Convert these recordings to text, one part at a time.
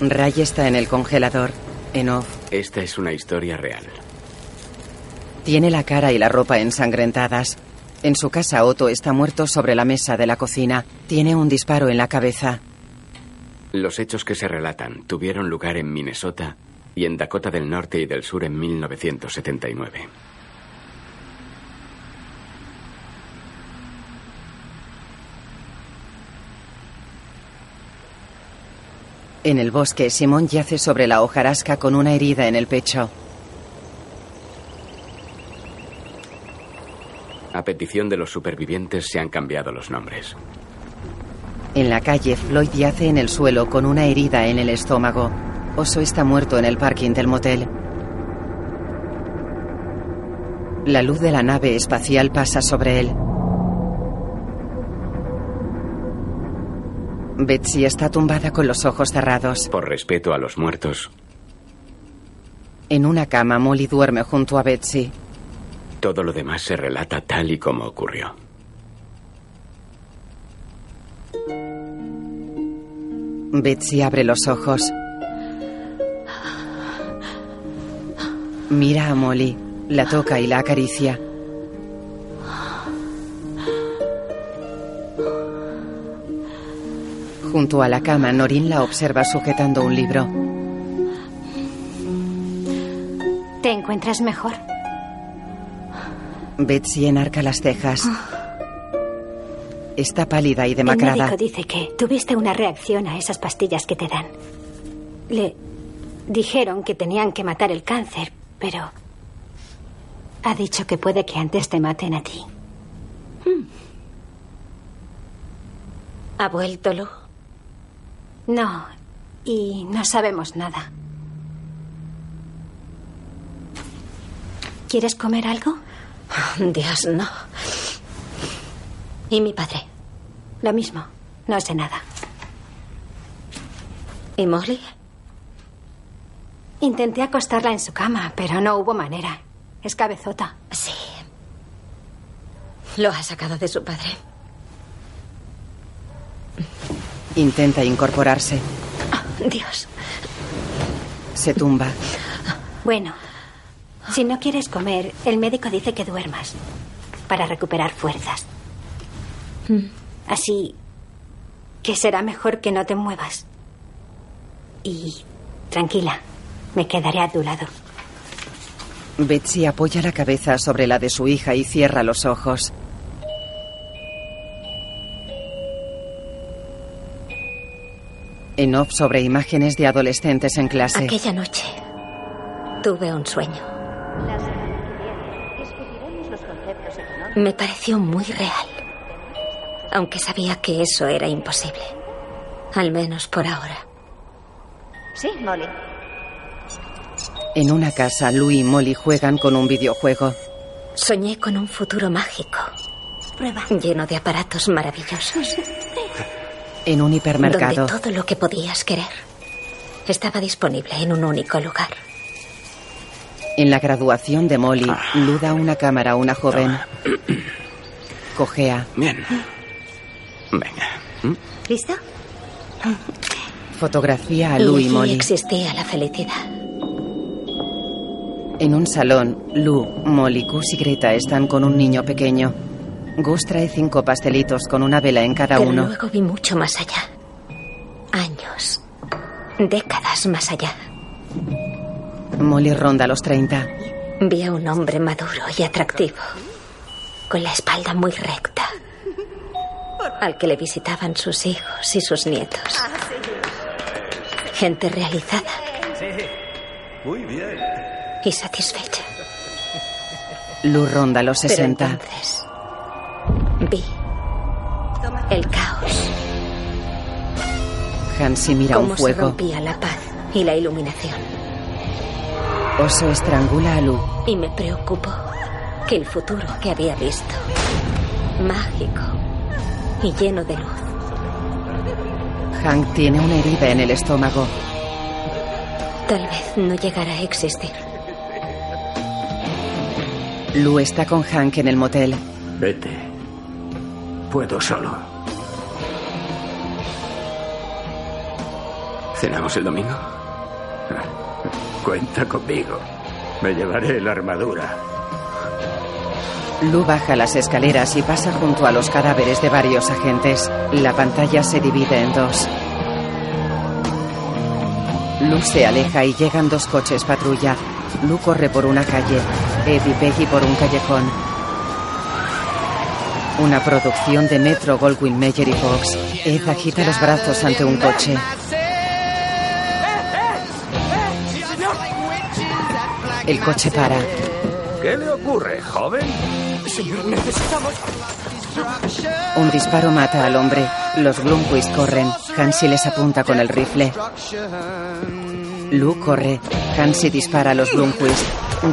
Ray está en el congelador. En off. Esta es una historia real. Tiene la cara y la ropa ensangrentadas. En su casa, Otto está muerto sobre la mesa de la cocina. Tiene un disparo en la cabeza. Los hechos que se relatan tuvieron lugar en Minnesota y en Dakota del Norte y del Sur en 1979. En el bosque, Simón yace sobre la hojarasca con una herida en el pecho. A petición de los supervivientes se han cambiado los nombres. En la calle, Floyd yace en el suelo con una herida en el estómago. Oso está muerto en el parking del motel. La luz de la nave espacial pasa sobre él. Betsy está tumbada con los ojos cerrados. Por respeto a los muertos, En una cama, Molly duerme junto a Betsy. todo lo demás se relata tal y como ocurrió. Betsy abre los ojos. Mira a Molly, la toca y la acaricia. Junto a la cama, Norin la observa sujetando un libro. ¿Te encuentras mejor? Betsy enarca las cejas. Está pálida y El demacrada. médico dice que tuviste una reacción a esas pastillas que te dan. Le dijeron que tenían que matar el cáncer, pero ha dicho que puede que antes te maten a ti. ¿Ha vuelto Lu? No, y no sabemos nada. ¿Quieres comer algo? Dios, no. ¿Y mi padre? Lo mismo, no sé nada. ¿Y Molly? Intenté acostarla en su cama, pero no hubo manera. Es cabezota. Sí. Lo ha sacado de su padre. Intenta incorporarse. Dios. Se tumba. Bueno, si no quieres comer, el médico dice que duermas para recuperar fuerzas. Así que será mejor que no te muevas. Y tranquila, me quedaré a tu lado. Betsy apoya la cabeza sobre la de su hija y cierra los ojos. En off sobre imágenes de adolescentes en clase. Aquella noche tuve un sueño. Me pareció muy real. Aunque sabía que eso era imposible. Al menos por ahora. Sí, Molly. En una casa, Lou y Molly juegan con un videojuego. Soñé con un futuro mágico. Prueba. Lleno de aparatos maravillosos. En un hipermercado. Donde todo lo que podías querer estaba disponible en un único lugar. En la graduación de Molly, Lou da una cámara a una joven. Cojea. Bien. Venga. ¿Mm? ¿Listo? Fotografía a Lou y Molly. existía la felicidad. En un salón, Lou, Molly, Gus y Greta están con un niño pequeño. Gus trae cinco pastelitos con una vela en cada Pero uno. luego vi mucho más allá. Años. Décadas más allá. Molly ronda los 30. Vi a un hombre maduro y atractivo. Con la espalda muy recta. Al que le visitaban sus hijos y sus nietos. Gente realizada Muy bien. y satisfecha. Lou ronda los Pero 60. entonces vi el caos. Hansi mira Cómo un se fuego. rompía la paz y la iluminación. Oso estrangula a Lou. Y me preocupó que el futuro que había visto, mágico y lleno de luz, Hank tiene una herida en el estómago. tal vez no llegara a existir. Lou está con Hank en el motel. Vete. Puedo solo. ¿Cenamos el domingo? Cuenta conmigo. Me llevaré la armadura. Lu baja las escaleras y pasa junto a los cadáveres de varios agentes. La pantalla se divide en dos. Lu se aleja y llegan dos coches patrulla. Lu corre por una calle. Ed Peggy por un callejón. Una producción de Metro Goldwyn Mayer y Fox. Ed agita los brazos ante un coche. El coche para. ¿Qué le ocurre, joven? Un disparo mata al hombre. Los Blomquist corren. Hansi les apunta con el rifle. Lu corre. Hansi dispara a los Blomquist.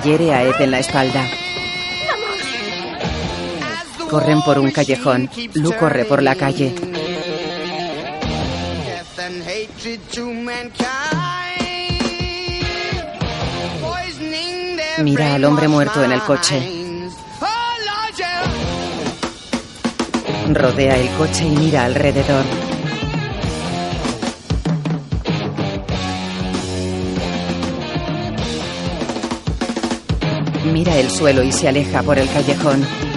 Hiere a Ed en la espalda. Corren por un callejón. Lu corre por la calle. Mira al hombre muerto en el coche. Rodea el coche y mira alrededor. Mira el suelo y se aleja por el callejón.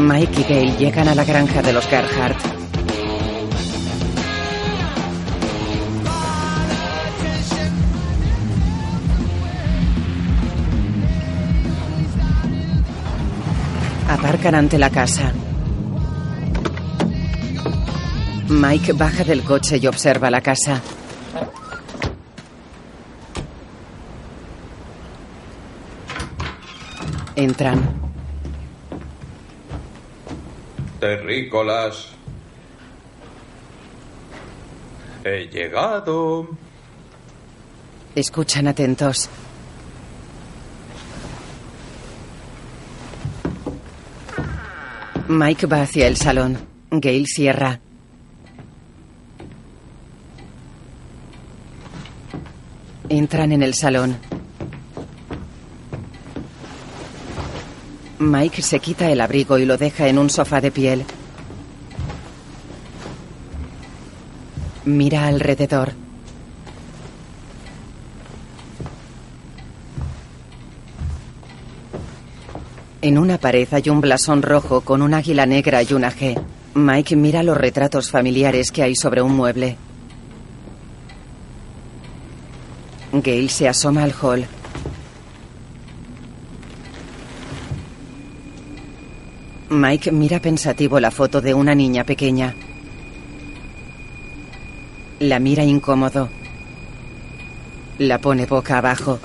Mike y Gail llegan a la granja de los Gerhardt. Aparcan ante la casa. Mike baja del coche y observa la casa. Entran. Terrícolas. He llegado. Escuchan atentos. Mike va hacia el salón. Gail cierra. Entran en el salón. Mike se quita el abrigo y lo deja en un sofá de piel. Mira alrededor. En una pared hay un blasón rojo con un águila negra y una G. Mike mira los retratos familiares que hay sobre un mueble. Gail se asoma al hall. Mike mira pensativo la foto de una niña pequeña. La mira incómodo. La pone boca abajo.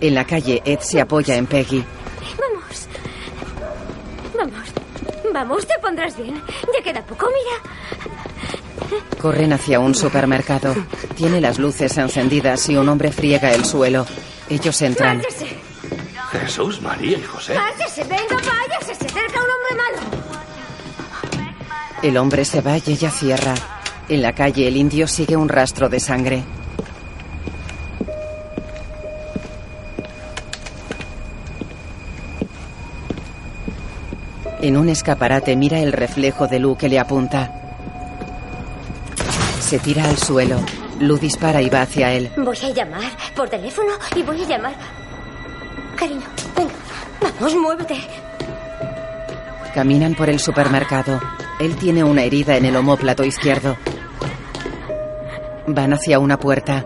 En la calle, Ed se apoya en Peggy. Vamos. Vamos. Vamos, te pondrás bien. Ya queda poco, mira. Corren hacia un supermercado. Tiene las luces encendidas y un hombre friega el suelo. Ellos entran. Márchese. Jesús, María y José. Márchese. Venga, váyase. El hombre se va y ella cierra. En la calle, el indio sigue un rastro de sangre. En un escaparate mira el reflejo de Lu que le apunta. Se tira al suelo. Lu dispara y va hacia él. Voy a llamar por teléfono y voy a llamar. Cariño, venga. Vamos, muévete. Caminan por el supermercado. Él tiene una herida en el omóplato izquierdo. Van hacia una puerta.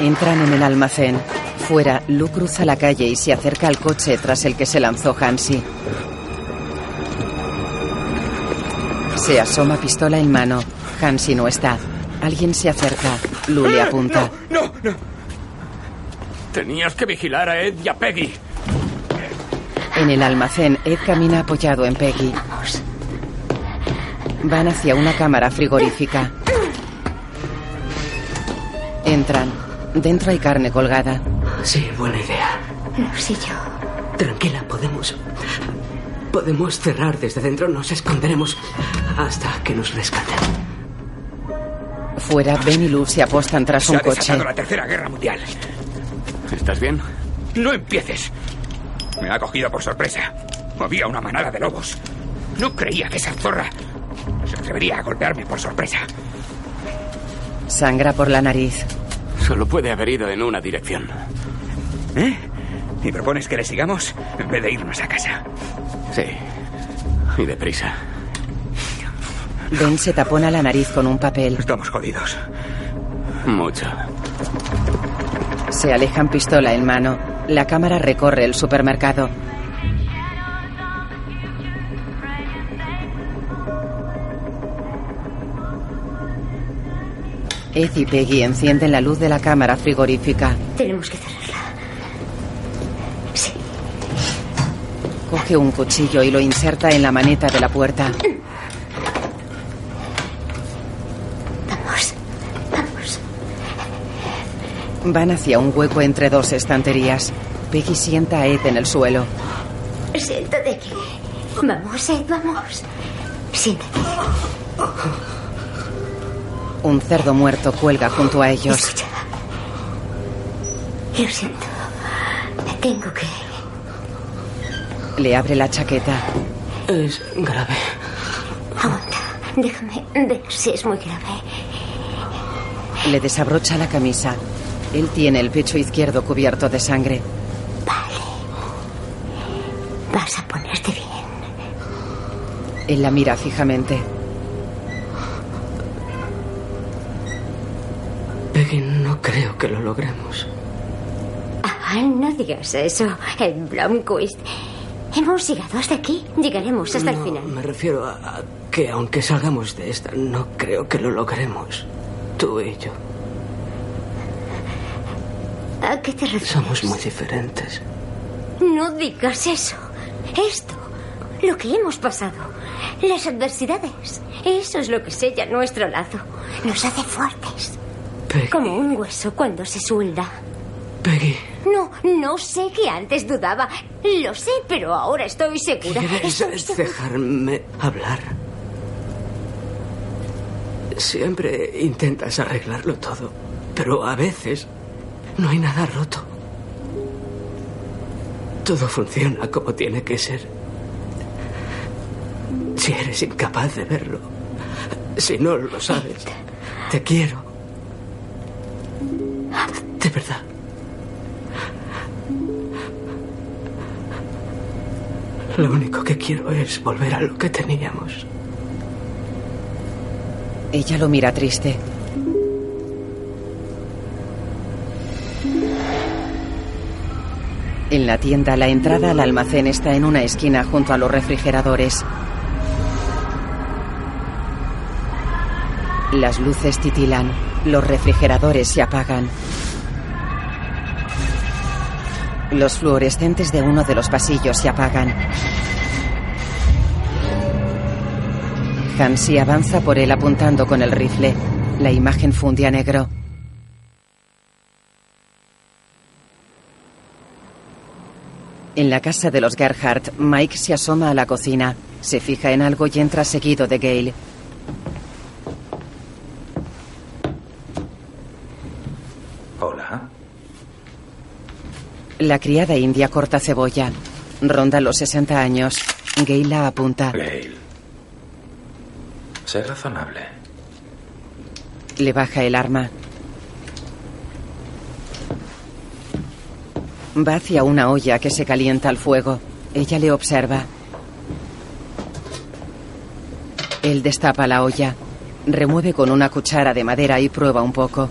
Entran en el almacén. Fuera, Lu cruza la calle y se acerca al coche tras el que se lanzó Hansi. Se asoma pistola en mano. Hansi no está. Alguien se acerca. Lu le apunta. No, no. Tenías que vigilar a Ed y a Peggy. En el almacén, Ed camina apoyado en Peggy. Van hacia una cámara frigorífica. Entran. Dentro hay carne colgada. Sí, buena idea. No sé yo. Tranquila, podemos. Podemos cerrar desde dentro. Nos esconderemos hasta que nos rescaten. Fuera, Ben y Lou se apostan tras Se un ha coche. la tercera guerra mundial. ¿Estás bien? No empieces. Me ha cogido por sorpresa. Movía una manada de lobos. No creía que esa zorra se atrevería a golpearme por sorpresa. Sangra por la nariz. Solo puede haber ido en una dirección. ¿Eh? ¿Y propones que le sigamos en vez de irnos a casa? Sí. Y deprisa. Ben se tapona la nariz con un papel. Estamos jodidos. Mucho. Se alejan pistola en mano. La cámara recorre el supermercado. Ed y Peggy encienden la luz de la cámara frigorífica. Tenemos que cerrarla. Sí. Coge un cuchillo y lo inserta en la maneta de la puerta. Van hacia un hueco entre dos estanterías. Peggy sienta a Ed en el suelo. Siéntate aquí. Vamos, Ed, vamos. Siéntate. Un cerdo muerto cuelga junto a ellos. Escucha. Lo siento. Tengo que. Le abre la chaqueta. Es grave. Aguanta. Déjame ver si es muy grave. Le desabrocha la camisa. Él tiene el pecho izquierdo cubierto de sangre. Vas a ponerte bien. Él la mira fijamente. Peggy, no creo que lo logremos. Ah, no digas eso, Ed Blomquist. Hemos llegado hasta aquí. Llegaremos hasta el No, final. Me refiero a, a que aunque salgamos de esta, no creo que lo logremos. Tú y yo. ¿A qué te refieres? Somos muy diferentes. No digas eso. Esto, lo que hemos pasado, las adversidades, eso es lo que sella nuestro lazo. Nos hace fuertes. Peggy. Como un hueso cuando se suelda. Peggy, No, no sé que antes dudaba. Lo sé, pero ahora estoy segura. ¿quieres Estoy dejarme hablar? Siempre intentas arreglarlo todo, pero a veces no hay nada roto. Todo funciona como tiene que ser. Si eres incapaz de verlo, si no lo sabes, te quiero. De verdad. Lo único que quiero es volver a lo que teníamos. Ella lo mira triste. En la tienda, la entrada al almacén está en una esquina junto a los refrigeradores. Las luces titilan, los refrigeradores se apagan. Los fluorescentes de uno de los pasillos se apagan. Hansi avanza por él apuntando con el rifle. La imagen funde a negro. En la casa de los Gerhardt, Mike se asoma a la cocina. Se fija en algo y entra seguido de Gale. Hola. La criada india corta cebolla. Ronda los 60 años. Gale la apunta. Gail. Sé razonable. Le baja el arma. Va hacia una olla que se calienta al fuego. Ella le observa. Él destapa la olla. Remueve con una cuchara de madera y prueba un poco.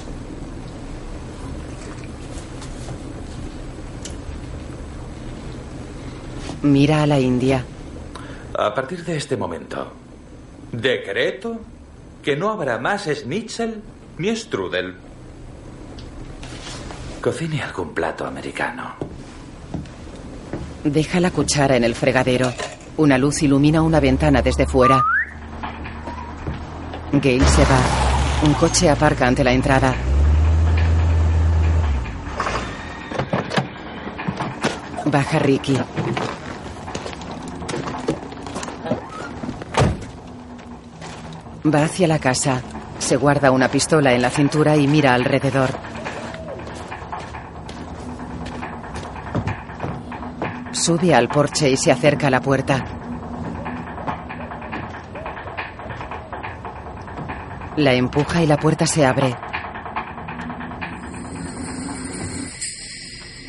Mira a la india. A partir de este momento, decreto que no habrá más schnitzel ni strudel. Cocine algún plato americano. Deja la cuchara en el fregadero. Una luz ilumina una ventana desde fuera. Gale se va. Un coche aparca ante la entrada. Baja Ricky. Va hacia la casa. Se guarda una pistola en la cintura y mira alrededor. Sube al porche y se acerca a la puerta. La empuja y la puerta se abre.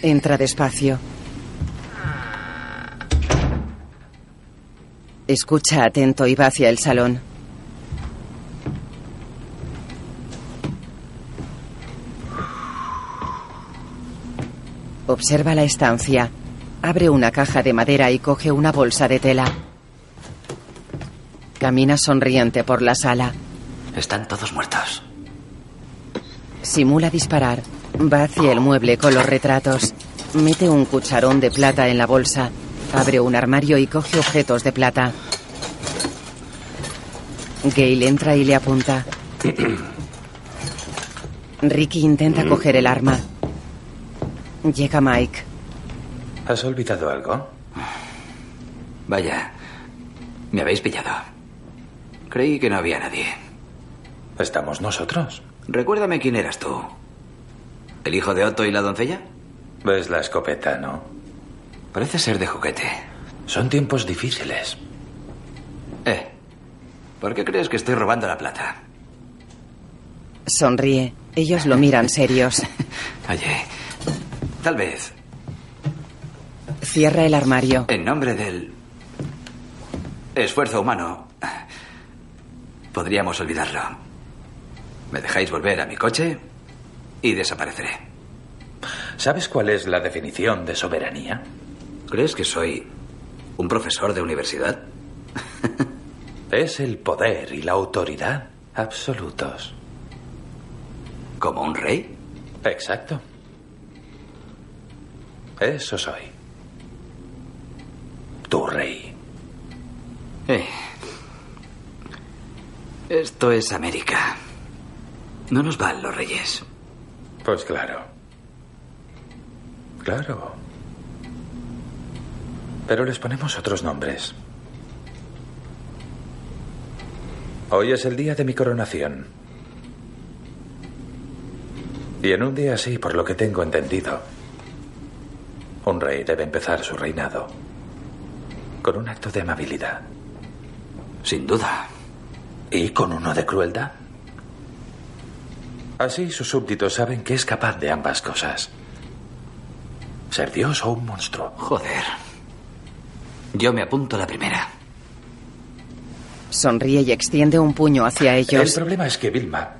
Entra despacio. Escucha atento y va hacia el salón. Observa la estancia. Abre una caja de madera y coge una bolsa de tela. Camina sonriente por la sala. Están todos muertos. Simula disparar. Va hacia el mueble con los retratos. Mete un cucharón de plata en la bolsa. Abre un armario y coge objetos de plata. Gail entra y le apunta. Ricky intenta coger el arma. Llega Mike. ¿Has olvidado algo? Vaya, me habéis pillado. Creí que no había nadie. Estamos nosotros. Recuérdame quién eras tú. ¿El hijo de Otto y la doncella? Ves la escopeta, ¿no? Parece ser de juguete. Son tiempos difíciles. Eh, ¿por qué crees que estoy robando la plata? Sonríe. Ellos lo miran serios. Oye, tal vez, Cierra el armario. en nombre del esfuerzo humano, podríamos olvidarlo. Me dejáis volver a mi coche y desapareceré. ¿Sabes cuál es la definición de soberanía? ¿Crees que soy un profesor de universidad? Es el poder y la autoridad absolutos. ¿Como un rey? Exacto. Eso soy. Tu rey. Eh. Esto es América. No nos van los reyes. Pues claro. Claro. Pero les ponemos otros nombres. Hoy es el día de mi coronación. Y en un día así, por lo que tengo entendido, un rey debe empezar su reinado con un acto de amabilidad. Sin duda. ¿Y con uno de crueldad? Así sus súbditos saben que es capaz de ambas cosas. Ser Dios o un monstruo. Joder. Yo me apunto la primera. Sonríe y extiende un puño hacia El ellos. problema es que Vilma,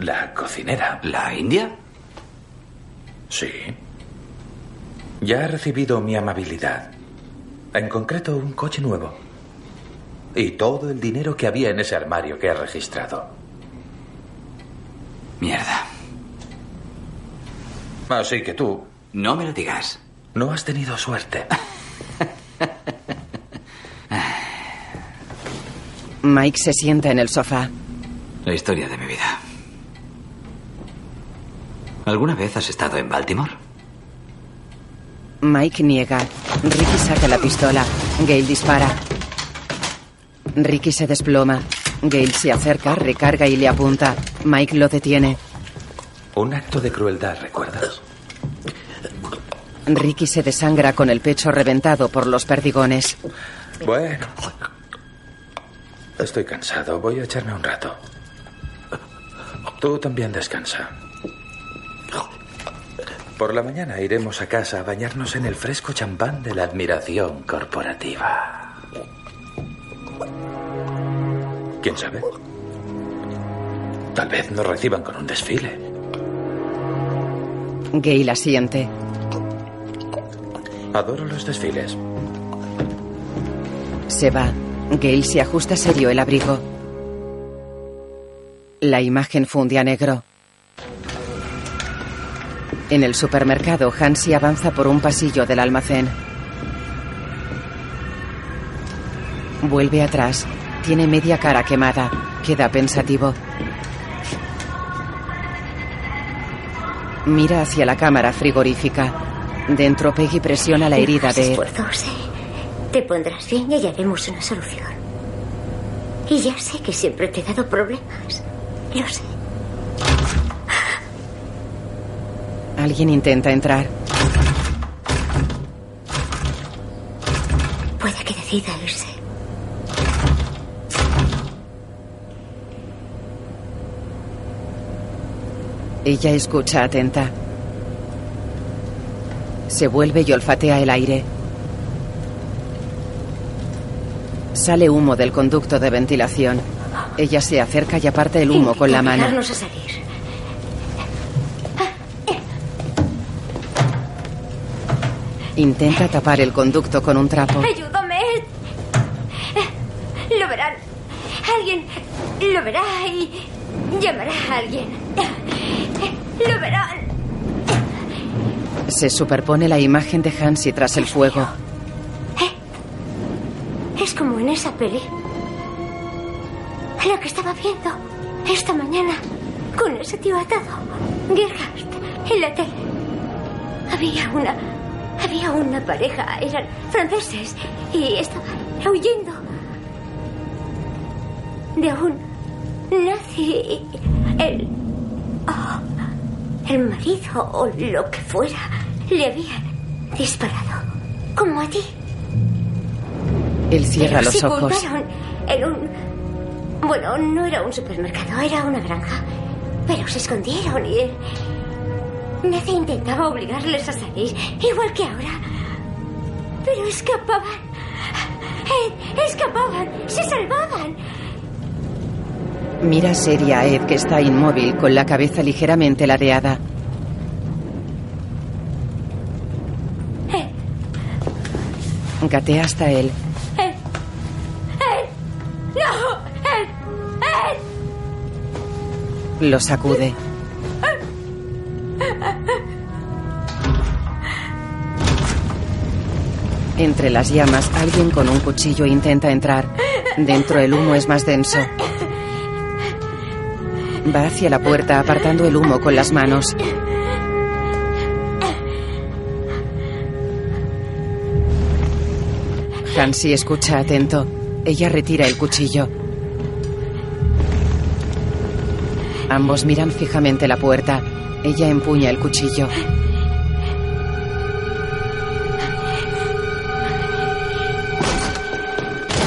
la cocinera. ¿La India? Sí. Ya ha recibido mi amabilidad. En concreto, un coche nuevo. Y todo el dinero que había en ese armario que he registrado. Mierda. Así que tú No me lo digas. no has tenido suerte. Mike se sienta en el sofá. La historia de mi vida. ¿Alguna vez has estado en Baltimore? Mike niega. Ricky saca la pistola. Gail dispara. Ricky se desploma. Gail se acerca, recarga y le apunta. Mike lo detiene. Un acto de crueldad, ¿recuerdas? Ricky se desangra con el pecho reventado por los perdigones. Bueno. Estoy cansado. Voy a echarme un rato. Tú también descansa. Por la mañana iremos a casa a bañarnos en el fresco champán de la admiración corporativa. ¿Quién sabe? Tal vez nos reciban con un desfile. Gail asiente. Adoro los desfiles. Se va. Gail se ajusta serio el abrigo. La imagen funde a negro. En el supermercado, Hansi avanza por un pasillo del almacén. Vuelve atrás. Tiene media cara quemada. Queda pensativo. Mira hacia la cámara frigorífica. Dentro, Peggy presiona la herida de... esfuerzos, ¿eh? Te pondrás bien y hallaremos una solución. Y ya sé que siempre te he dado problemas. Lo sé. Alguien intenta entrar. Puede que decida irse. Ella escucha atenta. Se vuelve y olfatea el aire. Sale humo del conducto de ventilación. Ella se acerca y aparte el humo con la mano. Obligarnos a salir. Intenta tapar el conducto con un trapo. Ayúdame. Lo verán. Alguien lo verá y llamará a alguien. Lo verán. Se superpone la imagen de Hansi tras el fuego. Es como en esa peli. Lo que estaba viendo esta mañana con ese tío atado. Gerhard, en la tele. Había una. Había una pareja. Eran franceses. Y estaban huyendo. De un nazi. El. oh, el marido o lo que fuera. Le habían disparado. Como a ti. Él cierra Pero los se ojos. en un. Bueno, no era un supermercado, era una granja. Pero se escondieron y él. Nace intentaba obligarles a salir, igual que ahora. Pero escapaban. Ed, escapaban, se salvaban. Mira seria a Ed que está inmóvil con la cabeza ligeramente ladeada. Gatea hasta él. Ed, Ed, no, Ed, Ed. Lo sacude. Entre las llamas, alguien con un cuchillo intenta entrar. Dentro el humo es más denso. Va hacia la puerta apartando el humo con las manos. Hansi escucha atento. Ella retira el cuchillo. Ambos miran fijamente la puerta. Ella empuña el cuchillo.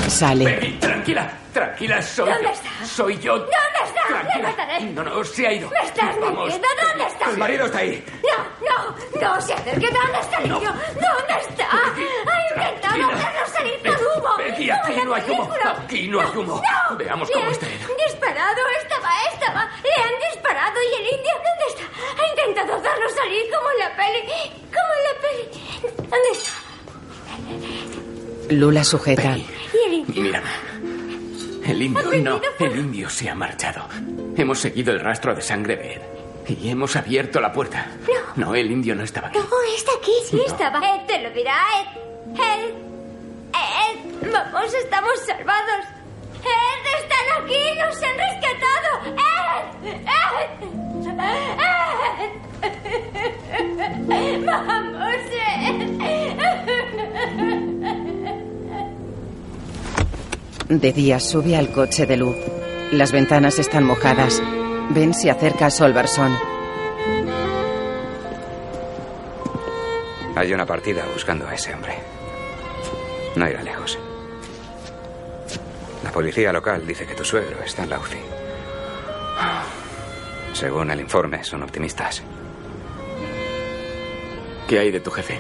Sale. Peggy, tranquila, tranquila, soy ¿Dónde yo. está? Soy yo. ¿Dónde está? Le Tranquila. mataré. No, no, se ha ido. Me estás Vamos. mintiendo. ¿Dónde está? El marido está ahí. No, no, no se acerque. ¿Dónde está el niño? ¿Dónde está? Ha intentado hacernos salir con humo. Como aquí no hay humo. Aquí no hay humo. No. Veamos cómo está él. disparado. Estaba, estaba. Le han disparado y el indio, intentado hacernos salir como en la peli. Como en la peli. ¿Dónde está? Lula sujeta. ¿Y el indio? Mírame. El indio, no, por- el indio se ha marchado. Hemos seguido el rastro de sangre de Ed. Y hemos abierto la puerta. No. el indio no estaba aquí. No, está aquí, sí estaba. Ed te lo dirá, Ed. Ed. Ed. Vamos, estamos salvados. Ed, están aquí, nos han rescatado. Ed. Ed. Vamos, Ed. De día sube al coche de Lu. Las ventanas están mojadas. Ben se acerca a Solverson. Hay una partida buscando a ese hombre. No irá lejos. La policía local dice que tu suegro está en la UCI. Según el informe, son optimistas. ¿Qué hay de tu jefe?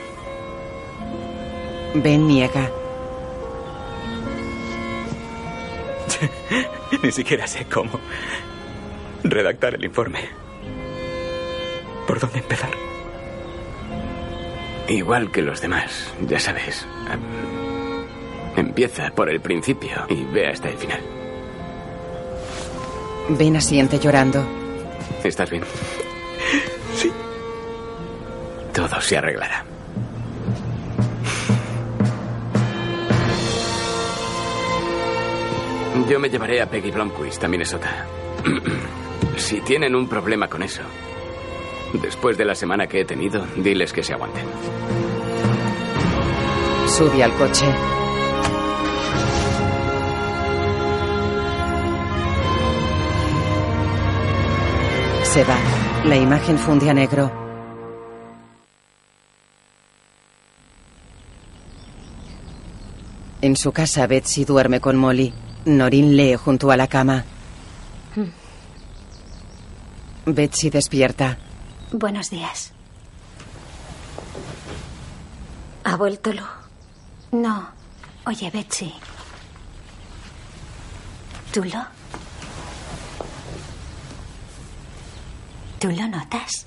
Ben niega. Ni siquiera sé cómo redactar el informe. ¿Por dónde empezar? Igual que los demás, ya sabes. Empieza por el principio y ve hasta el final. Ben asiente llorando. ¿Estás bien? Sí. Todo se arreglará. Yo me llevaré a Peggy Blomquist a Minnesota. si tienen un problema con eso, después de la semana que he tenido, diles que se aguanten. Sube al coche. Se va. La imagen funde a negro. En su casa, Betsy duerme con Molly. Norin lee junto a la cama. Betsy despierta. Buenos días. ¿Ha vuelto Lu? No. Oye, Betsy. ¿Tú lo? ¿Tú lo notas?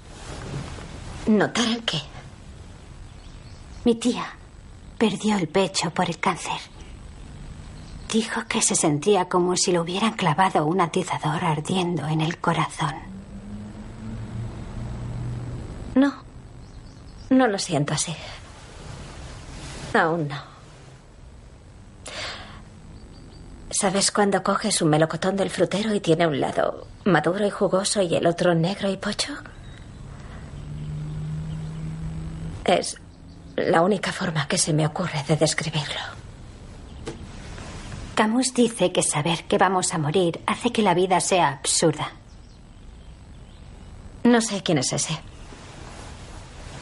¿Notar el qué? Mi tía perdió el pecho por el cáncer. Dijo que se sentía como si le hubieran clavado un atizador ardiendo en el corazón. No. No lo siento así. Aún no. ¿Sabes cuando coges un melocotón del frutero y tiene un lado maduro y jugoso y el otro negro y pocho? Es la única forma que se me ocurre de describirlo. Camus dice que saber que vamos a morir hace que la vida sea absurda. No sé quién es ese.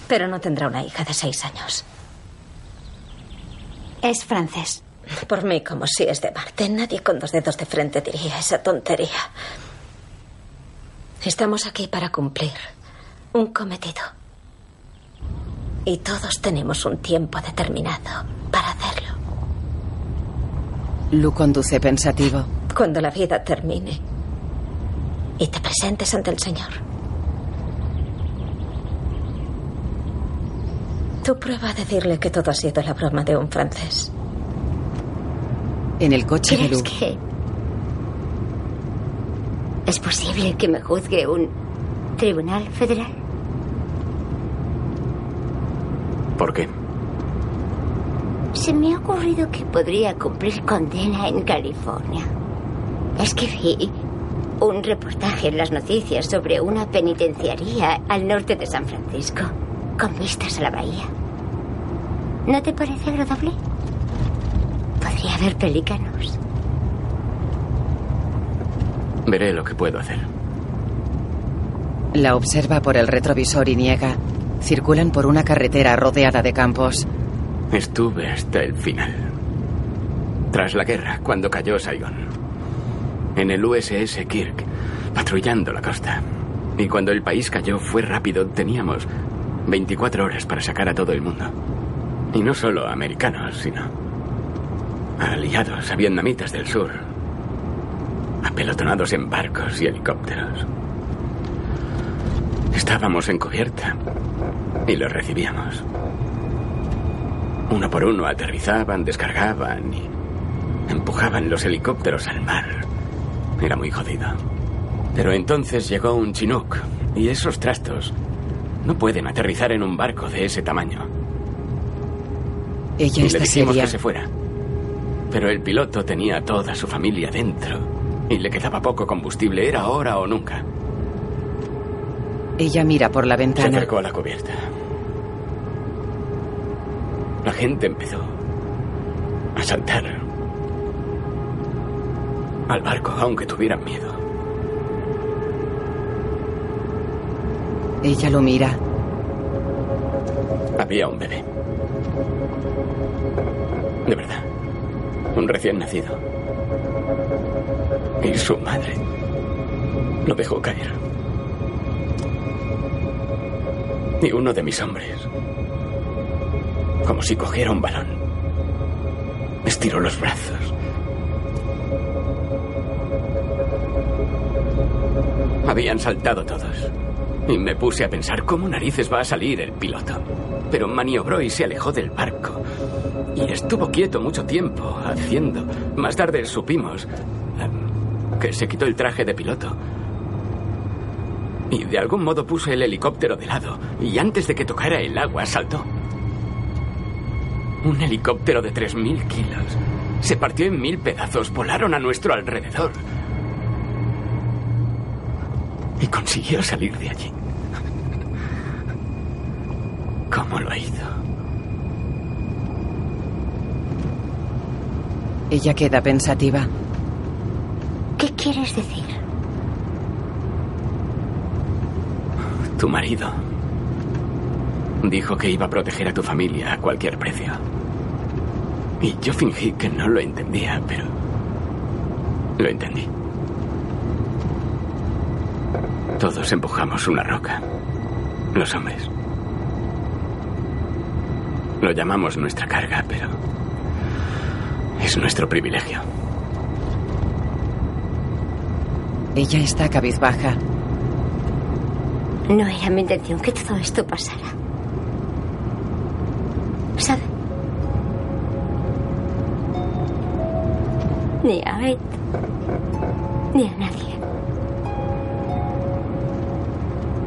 Pero no tendrá una hija de seis años. Es francés. Por mí, como si es de Marte. Nadie con dos dedos de frente diría esa tontería. Estamos aquí para cumplir un cometido. Y todos tenemos un tiempo determinado para hacerlo. Lu conduce pensativo. Cuando la vida termine y te presentes ante el Señor. Tú prueba a decirle que todo ha sido la broma de un francés. En el coche de ¿Crees Lu. que es posible que me juzgue un tribunal federal? ¿Por qué? Se me ha ocurrido que podría cumplir condena en California. Es que vi un reportaje en las noticias sobre una penitenciaría al norte de San Francisco, con vistas a la bahía. ¿No te parece agradable? Podría haber pelícanos. Veré lo que puedo hacer. La observa por el retrovisor y niega. Circulan por una carretera rodeada de campos. Estuve hasta el final. Tras la guerra, cuando cayó Saigón. En el USS Kirk, patrullando la costa. Y cuando el país cayó fue rápido. Teníamos 24 horas para sacar a todo el mundo. Y no solo a americanos, sino aliados, a vietnamitas del sur. Apelotonados en barcos y helicópteros. Estábamos en cubierta y los recibíamos. Uno por uno aterrizaban, descargaban y empujaban los helicópteros al mar. Era muy jodido. Pero entonces llegó un Chinook y esos trastos no pueden aterrizar en un barco de ese tamaño. Ella y le dijimos que se fuera. Pero el piloto tenía a toda su familia dentro y le quedaba poco combustible. Era ahora o nunca. Ella mira por la Se ventana. acercó a la cubierta. La gente empezó a saltar al barco, aunque tuvieran miedo. Ella lo mira. Había un bebé. De verdad. Un recién nacido. Y su madre lo dejó caer. Y uno de mis hombres, como si cogiera un balón, estiró los brazos. Habían saltado todos. Y me puse a pensar cómo narices va a salir el piloto. Pero maniobró y se alejó del barco. Y estuvo quieto mucho tiempo, haciendo. Más tarde supimos eh, que se quitó el traje de piloto. Y de algún modo puso el helicóptero de lado. Y antes de que tocara el agua, saltó. Un helicóptero de 3.000 kilos. Se partió en mil pedazos. Volaron a nuestro alrededor. Y consiguió salir de allí. ¿Cómo lo hizo? Ella queda pensativa. ¿Qué quieres decir? Tu marido dijo que iba a proteger a tu familia a cualquier precio. Y yo fingí que no lo entendía, pero lo entendí. Todos empujamos una roca. Los hombres. Lo llamamos nuestra carga, pero es nuestro privilegio. Ella está cabizbaja. No era mi intención que todo esto pasara. ¿Sabe? Ni a Ed, ni a nadie.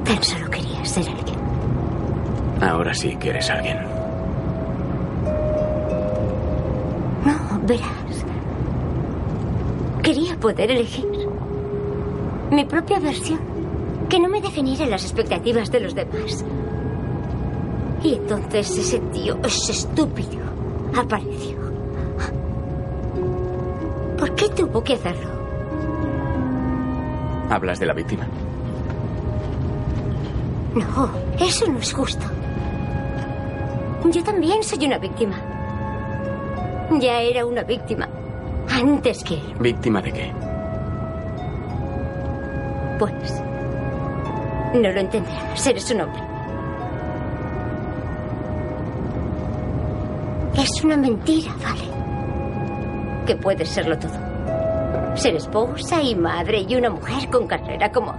Tan solo quería ser alguien. Ahora sí que eres alguien. Verás. Quería poder elegir mi propia versión, que no me definiera las expectativas de los demás. Y entonces ese tío, ese estúpido, apareció. ¿Por qué tuvo que hacerlo? ¿Hablas de la víctima? No, eso no es justo. Yo también soy una víctima. Ya era una víctima. Antes que él. ¿Víctima de qué? Pues. No lo entenderás. Eres un hombre. Es una mentira, ¿vale? Que puedes serlo todo. Ser esposa y madre y una mujer con carrera como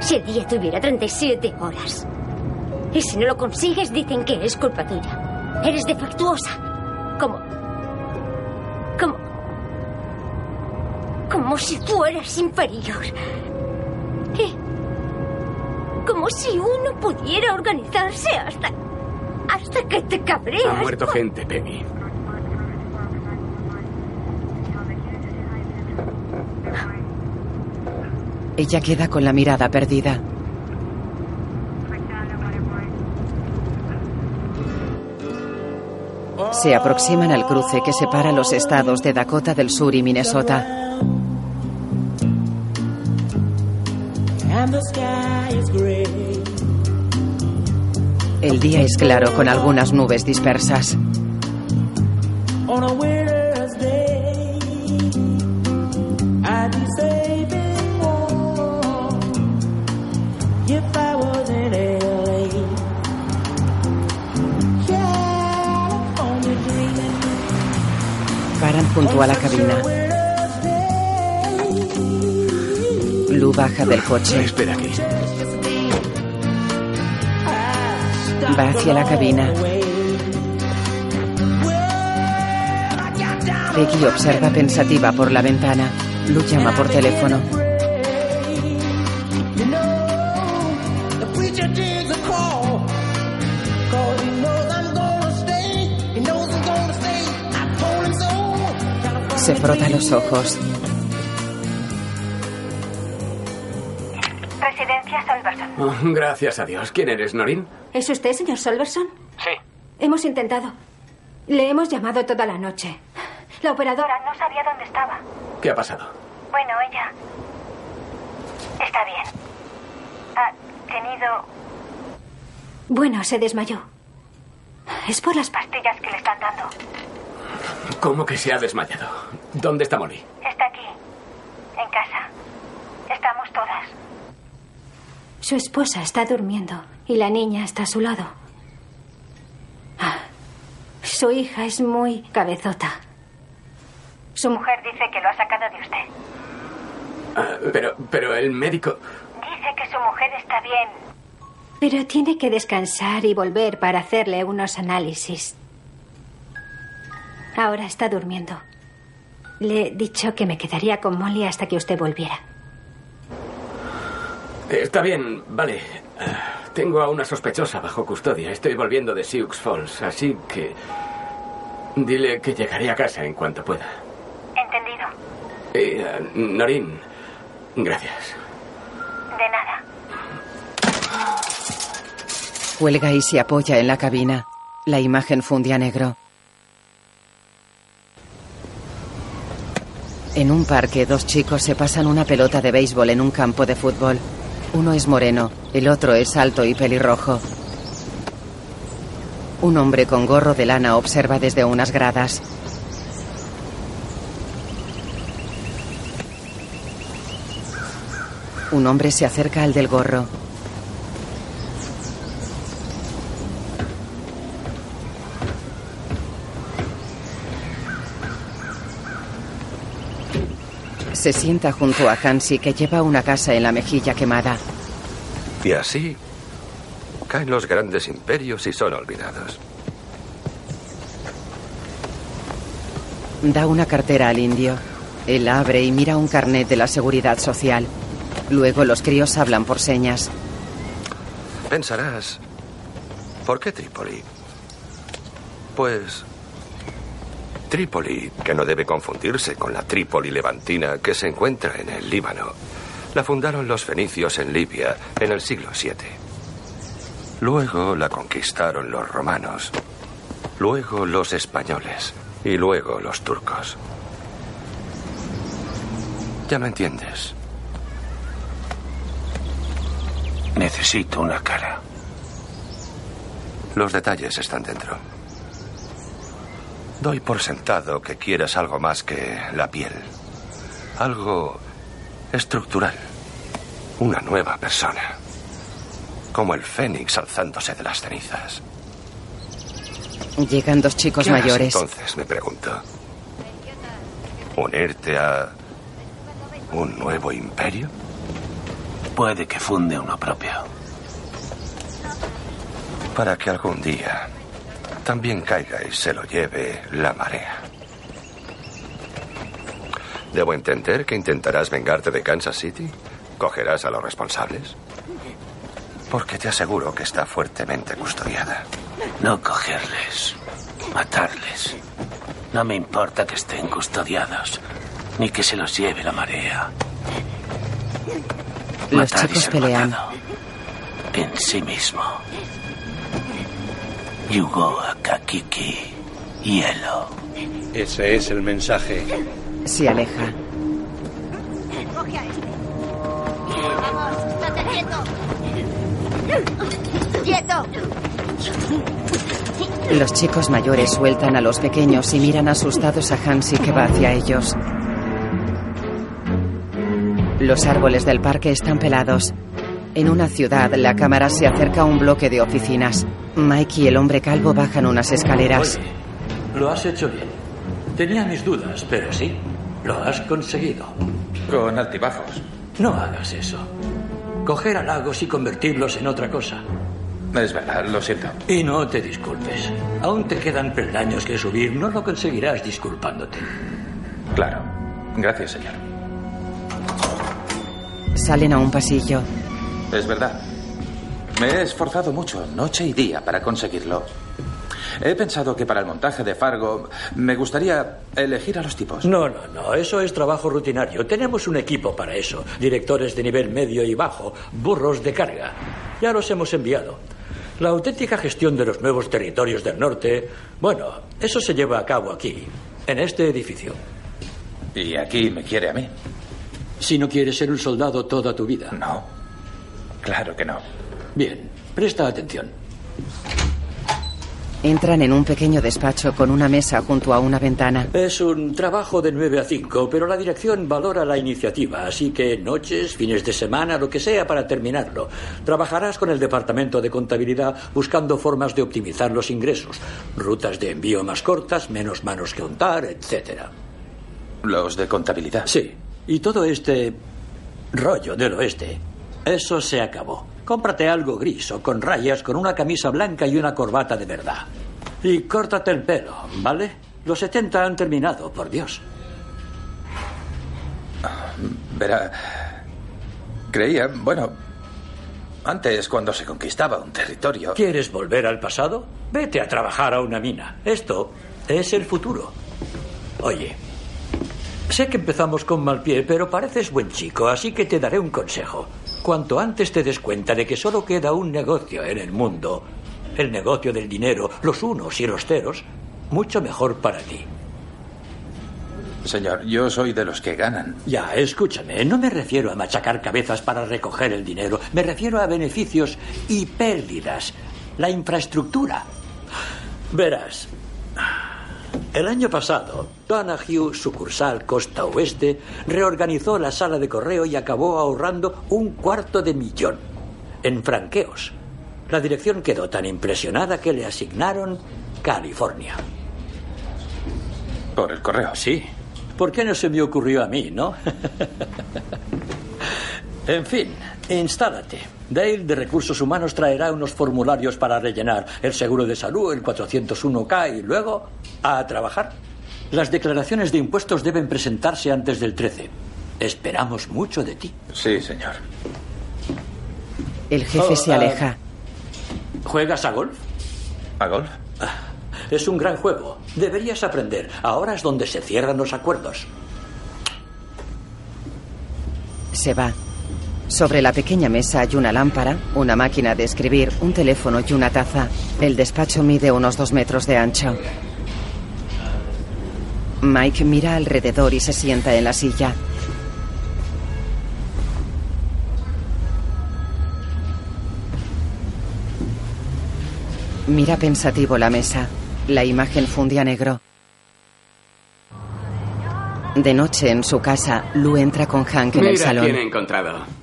si el día tuviera 37 horas. Y si no lo consigues, dicen que es culpa tuya. Eres defectuosa. Como si fueras inferior. Y. Como si uno pudiera organizarse hasta. hasta que te cabreas. Ha muerto gente, Peggy. Ella queda con la mirada perdida. Se aproximan al cruce que separa los estados de Dakota del Sur y Minnesota. El día es claro con algunas nubes dispersas. Paran junto a la cabina. Lu baja del coche. Espera aquí. Va hacia la cabina. Peggy observa pensativa por la ventana. Lu llama por teléfono. The preacher digs a Oh, gracias a Dios. ¿Quién eres, Norin? ¿Es usted, señor Solverson? Sí. Hemos intentado. Le hemos llamado toda la noche. La operadora no sabía dónde estaba. ¿Qué ha pasado? Bueno, ella está bien. Ha tenido... Bueno, se desmayó. Es por las pastillas que le están dando. ¿Cómo que se ha desmayado? ¿Dónde está Molly? Está aquí, en casa. Estamos todas. Su esposa está durmiendo y la niña está a su lado. Ah, Su hija es muy cabezota. Su mujer dice que lo ha sacado de usted. Ah, pero, pero el médico... Dice que su mujer está bien. Pero tiene que descansar y volver para hacerle unos análisis. Ahora está durmiendo. Le he dicho que me quedaría con Molly hasta que usted volviera. Está bien, vale. Ah, Tengo a una sospechosa bajo custodia. Estoy volviendo de Sioux Falls, así que... Dile que llegaré a casa en cuanto pueda. Entendido. Eh, ah, Norin, gracias. De nada. Cuelga y se apoya en la cabina. La imagen funde a negro. En un parque, dos chicos se pasan una pelota de béisbol en un campo de fútbol. Uno es moreno, el otro es alto y pelirrojo. Un hombre con gorro de lana observa desde unas gradas. Un hombre se acerca al del gorro. Se sienta junto a Hansi que lleva una casa en la mejilla quemada. Y así caen los grandes imperios y son olvidados. Da una cartera al indio. Él abre y mira un carnet de la seguridad social. Luego los críos hablan por señas. Pensarás, ¿por qué Trípoli? Pues Trípoli, que no debe confundirse con la Trípoli levantina que se encuentra en el Líbano, la fundaron los fenicios en Libia en el siglo VII. Luego la conquistaron los romanos, luego los españoles y luego los turcos. Ya lo entiendes. Necesito una cara. Los detalles están dentro. Doy por sentado que quieras algo más que la piel. Algo estructural. Una nueva persona. Como el fénix alzándose de las cenizas. Llegan dos chicos ¿Qué harás mayores. entonces, me pregunto. ¿Unirte a un nuevo imperio? Puede que funde uno propio. Para que algún día también caiga y se lo lleve la marea. ¿Debo entender que intentarás vengarte de Kansas City? ¿Cogerás a los responsables? Porque te aseguro que está fuertemente custodiada. No cogerles, matarles. No me importa que estén custodiados, ni que se los lleve la marea. Los Matar chicos pelean. En sí mismo. Yugo Akakiki. Hielo. Ese es el mensaje. Se aleja. Coge a este. Vamos. ¡Quieto! Los chicos mayores sueltan a los pequeños y miran asustados a Hansi que va hacia ellos. Los árboles del parque están pelados. En una ciudad, la cámara se acerca a un bloque de oficinas. Mike y el hombre calvo bajan unas escaleras. Oye, lo has hecho bien. Tenía mis dudas, pero sí, lo has conseguido. Con altibajos. No hagas eso. Coger halagos y convertirlos en otra cosa. Es verdad, lo siento. Y no te disculpes. Aún te quedan peldaños que subir. No lo conseguirás disculpándote. Claro. Gracias, señor. Salen a un pasillo. Es verdad. Me he esforzado mucho, noche y día, para conseguirlo. He pensado que para el montaje de Fargo me gustaría elegir a los tipos. No, no, no. Eso es trabajo rutinario. Tenemos un equipo para eso. Directores de nivel medio y bajo. Burros de carga. Ya los hemos enviado. La auténtica gestión de los nuevos territorios del norte. Bueno, eso se lleva a cabo aquí, en este edificio. Y aquí me quiere a mí. Si no quieres ser un soldado toda tu vida. No. Claro que no. Bien, presta atención. Entran en un pequeño despacho con una mesa junto a una ventana. Es un trabajo de 9 a 5, pero la dirección valora la iniciativa, así que noches, fines de semana, lo que sea para terminarlo. Trabajarás con el departamento de contabilidad buscando formas de optimizar los ingresos, rutas de envío más cortas, menos manos que untar, etcétera. Los de contabilidad. Sí, y todo este rollo del oeste, eso se acabó. Cómprate algo gris o con rayas, con una camisa blanca y una corbata de verdad. Y córtate el pelo, ¿vale? Los 70 han terminado, por Dios. Verá. Creía, bueno. Antes, cuando se conquistaba un territorio. ¿Quieres volver al pasado? Vete a trabajar a una mina. Esto es el futuro. Oye, sé que empezamos con mal pie, pero pareces buen chico, así que te daré un consejo. Cuanto antes te des cuenta de que solo queda un negocio en el mundo, el negocio del dinero, los unos y los ceros, mucho mejor para ti. Señor, yo soy de los que ganan. Ya, escúchame, no me refiero a machacar cabezas para recoger el dinero, me refiero a beneficios y pérdidas. La infraestructura. Verás, el año pasado, Donahue, sucursal Costa Oeste, reorganizó la sala de correo y acabó ahorrando un cuarto de millón en franqueos. La dirección quedó tan impresionada que le asignaron California. ¿Por el correo? Sí. ¿Por qué no se me ocurrió a mí, no? en fin, instálate. Dale de Recursos Humanos traerá unos formularios para rellenar, el seguro de salud, el 401k y luego a trabajar. Las declaraciones de impuestos deben presentarse antes del 13. Esperamos mucho de ti. Sí, señor. El jefe Oh, se ah, aleja. ¿Juegas a golf? ¿A golf? Es un gran juego. Deberías aprender. Ahora es donde se cierran los acuerdos. Se va. Sobre la pequeña mesa hay una lámpara, una máquina de escribir, un teléfono y una taza. El despacho mide unos dos metros de ancho. Mike mira alrededor y se sienta en la silla. Mira pensativo la mesa. La imagen funde a negro. De noche en su casa, Lou entra con Hank en el salón. quién he encontrado.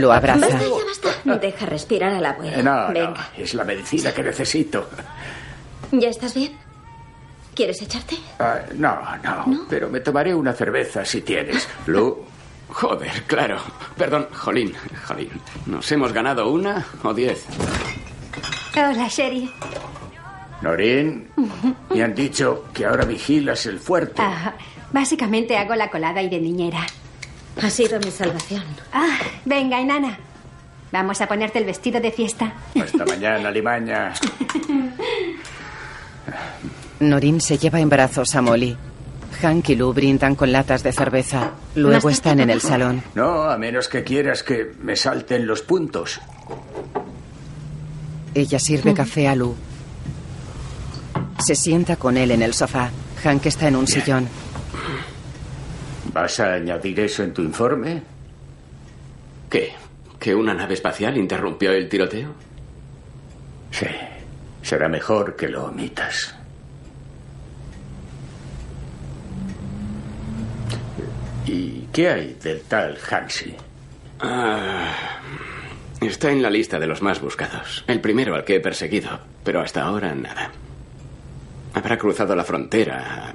Lo abraza. Basta, ya basta. Deja respirar al abuelo. Eh, No, Venga. no, es la medicina que necesito. ¿Ya estás bien? ¿Quieres echarte? Ah, no, no, pero me tomaré una cerveza si tienes. Lu. Joder, claro. Perdón, Jolín, Jolín. ¿Nos hemos ganado una o diez? Hola, Sherry. Norín, me han dicho que ahora vigilas el fuerte. Ah, básicamente hago la colada y de niñera. Ha sido mi salvación. Ah, venga, enana. Vamos a ponerte el vestido de fiesta. Hasta mañana, Limaña. Norin se lleva en brazos a Molly. Hank y Lou brindan con latas de cerveza. Luego están en el salón. No, a menos que quieras que me salten los puntos. Ella sirve café a Lou. Se sienta con él en el sofá. Hank está en un sillón. ¿Vas a añadir eso en tu informe? ¿Qué? ¿Que una nave espacial interrumpió el tiroteo? Sí. Será mejor que lo omitas. ¿Y qué hay del tal Hansi? Ah, está en la lista de los más buscados. El primero al que he perseguido, pero hasta ahora nada. Habrá cruzado la frontera a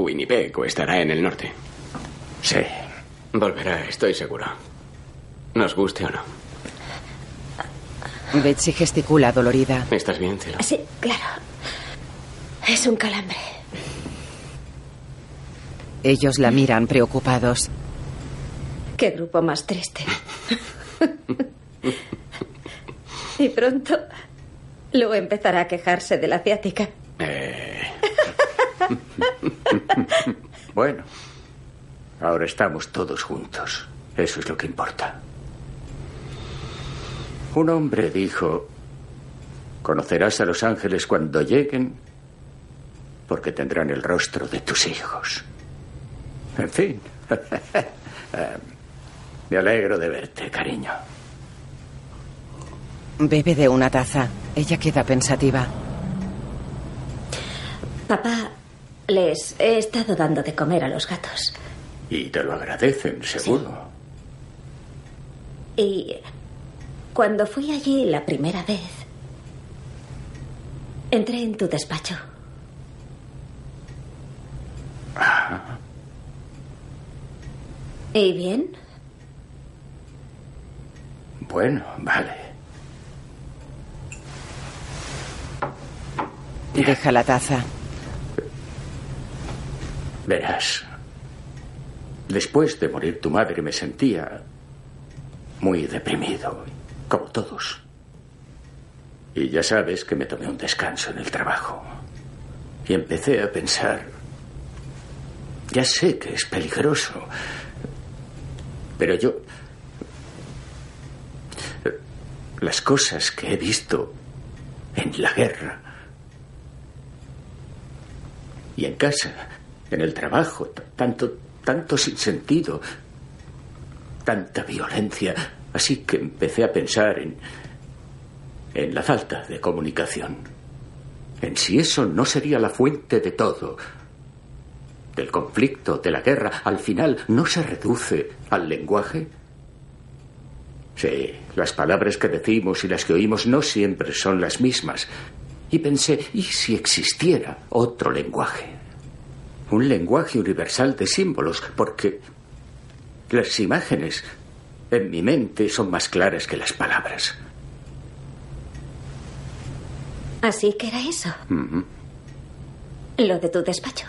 Winnipeg o estará en el norte. Sí. Volverá, estoy seguro. Nos guste o no. Betsy gesticula dolorida. ¿Estás bien, cielo? Sí, claro. Es un calambre. Ellos la miran preocupados. Qué grupo más triste. y pronto luego empezará a quejarse de la ciática. Eh, Bueno, ahora estamos todos juntos. Eso es lo que importa. Un hombre dijo, conocerás a los ángeles cuando lleguen porque tendrán el rostro de tus hijos. En fin, me alegro de verte, cariño. Bebe de una taza. Ella queda pensativa. Papá, les he estado dando de comer a los gatos. Y te lo agradecen, seguro. Y cuando fui allí la primera vez, entré en tu despacho. ¿Y bien? Bueno, vale. Deja la taza. Verás, después de morir tu madre me sentía muy deprimido, como todos. Y ya sabes que me tomé un descanso en el trabajo. Y empecé a pensar, ya sé que es peligroso, pero yo... Las cosas que he visto en la guerra Y en casa, en el trabajo, tanto, tanto sinsentido, tanta violencia. Así que empecé a pensar en, en la falta de comunicación. En si eso no sería la fuente de todo. Del conflicto, de la guerra, al final no se reduce al lenguaje. Sí, las palabras que decimos y las que oímos no siempre son las mismas. Y pensé, ¿y si existiera otro lenguaje? Un lenguaje universal de símbolos, porque las imágenes en mi mente son más claras que las palabras. Así que era eso, lo de tu despacho.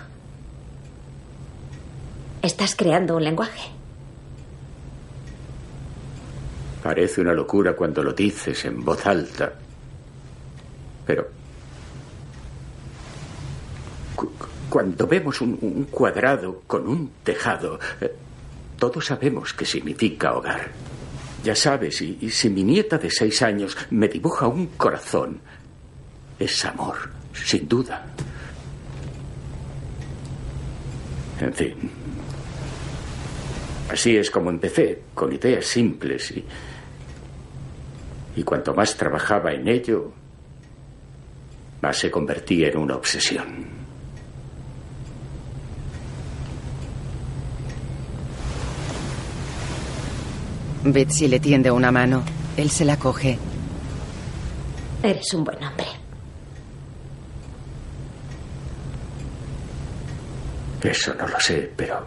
Estás creando un lenguaje. Parece una locura cuando lo dices en voz alta. Pero cuando vemos un, cuadrado con un tejado, eh, todos sabemos qué significa hogar. Ya sabes, y si mi nieta de seis años me dibuja un corazón, es amor, sin duda. En fin. Así es como empecé, con ideas simples y. Y cuanto más trabajaba en ello, más se convertía en una obsesión. Betsy le tiende una mano. Él se la coge. Eres un buen hombre. Eso no lo sé, pero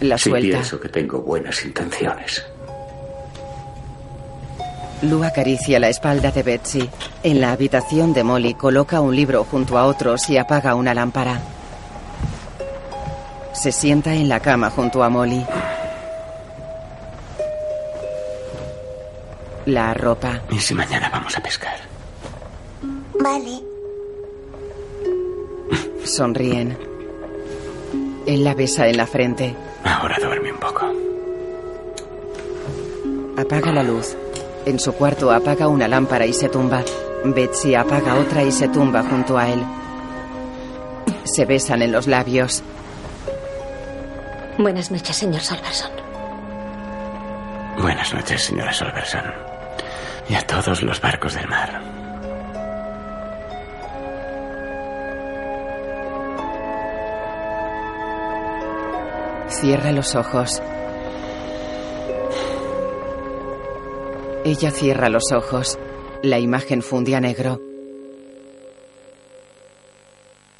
La sí suelta. pienso que tengo buenas intenciones. Lu acaricia la espalda de Betsy. En la habitación de Molly coloca un libro junto a otros y apaga una lámpara. Se sienta en la cama junto a Molly. La arropa. ¿Y si mañana vamos a pescar? Vale. Sonríen. Él la besa en la frente. Ahora duerme un poco. Apaga la luz. En su cuarto apaga una lámpara y se tumba. Betsy apaga otra y se tumba junto a él. Se besan en los labios. Buenas noches, señor Solverson. Buenas noches, señora Solverson. Y a todos los barcos del mar. Cierra los ojos. Ella cierra los ojos. La imagen funde a negro.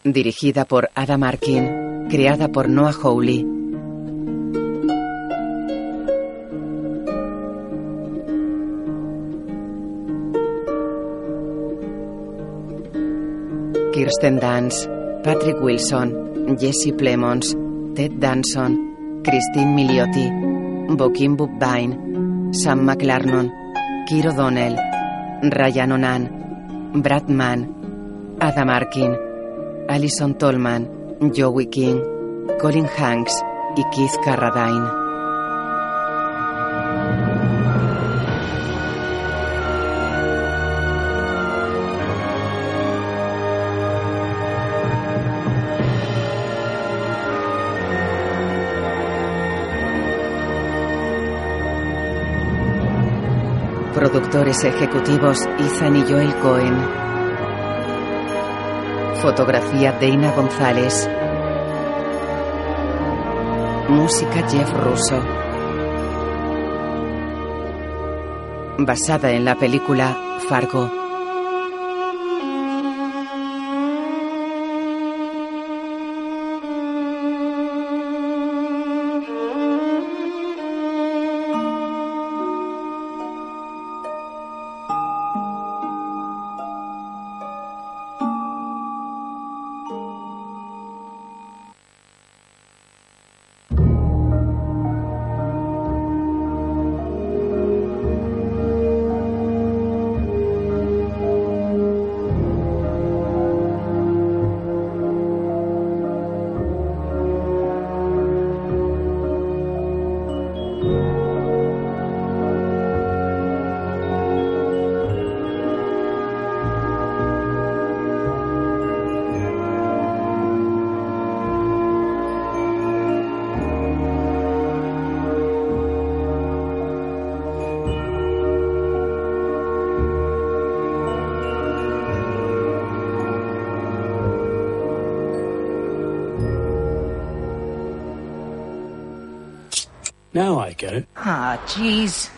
Dirigida por Adam Arkin. Creada por Noah Hawley. Kirsten Dunst, Patrick Wilson, Jesse Plemons, Ted Danson, Christine Milioti, Bokim Bukbine, Sam McLarnon, Kiro Donnell, Ryan Onan, Brad Mann, Adam Arkin, Alison Tolman, Joey King, Colin Hanks y Keith Carradine. Ejecutivos Ethan y Joel Cohen. Fotografía Deina González. Música Jeff Russo. Basada en la película Fargo. Jeez.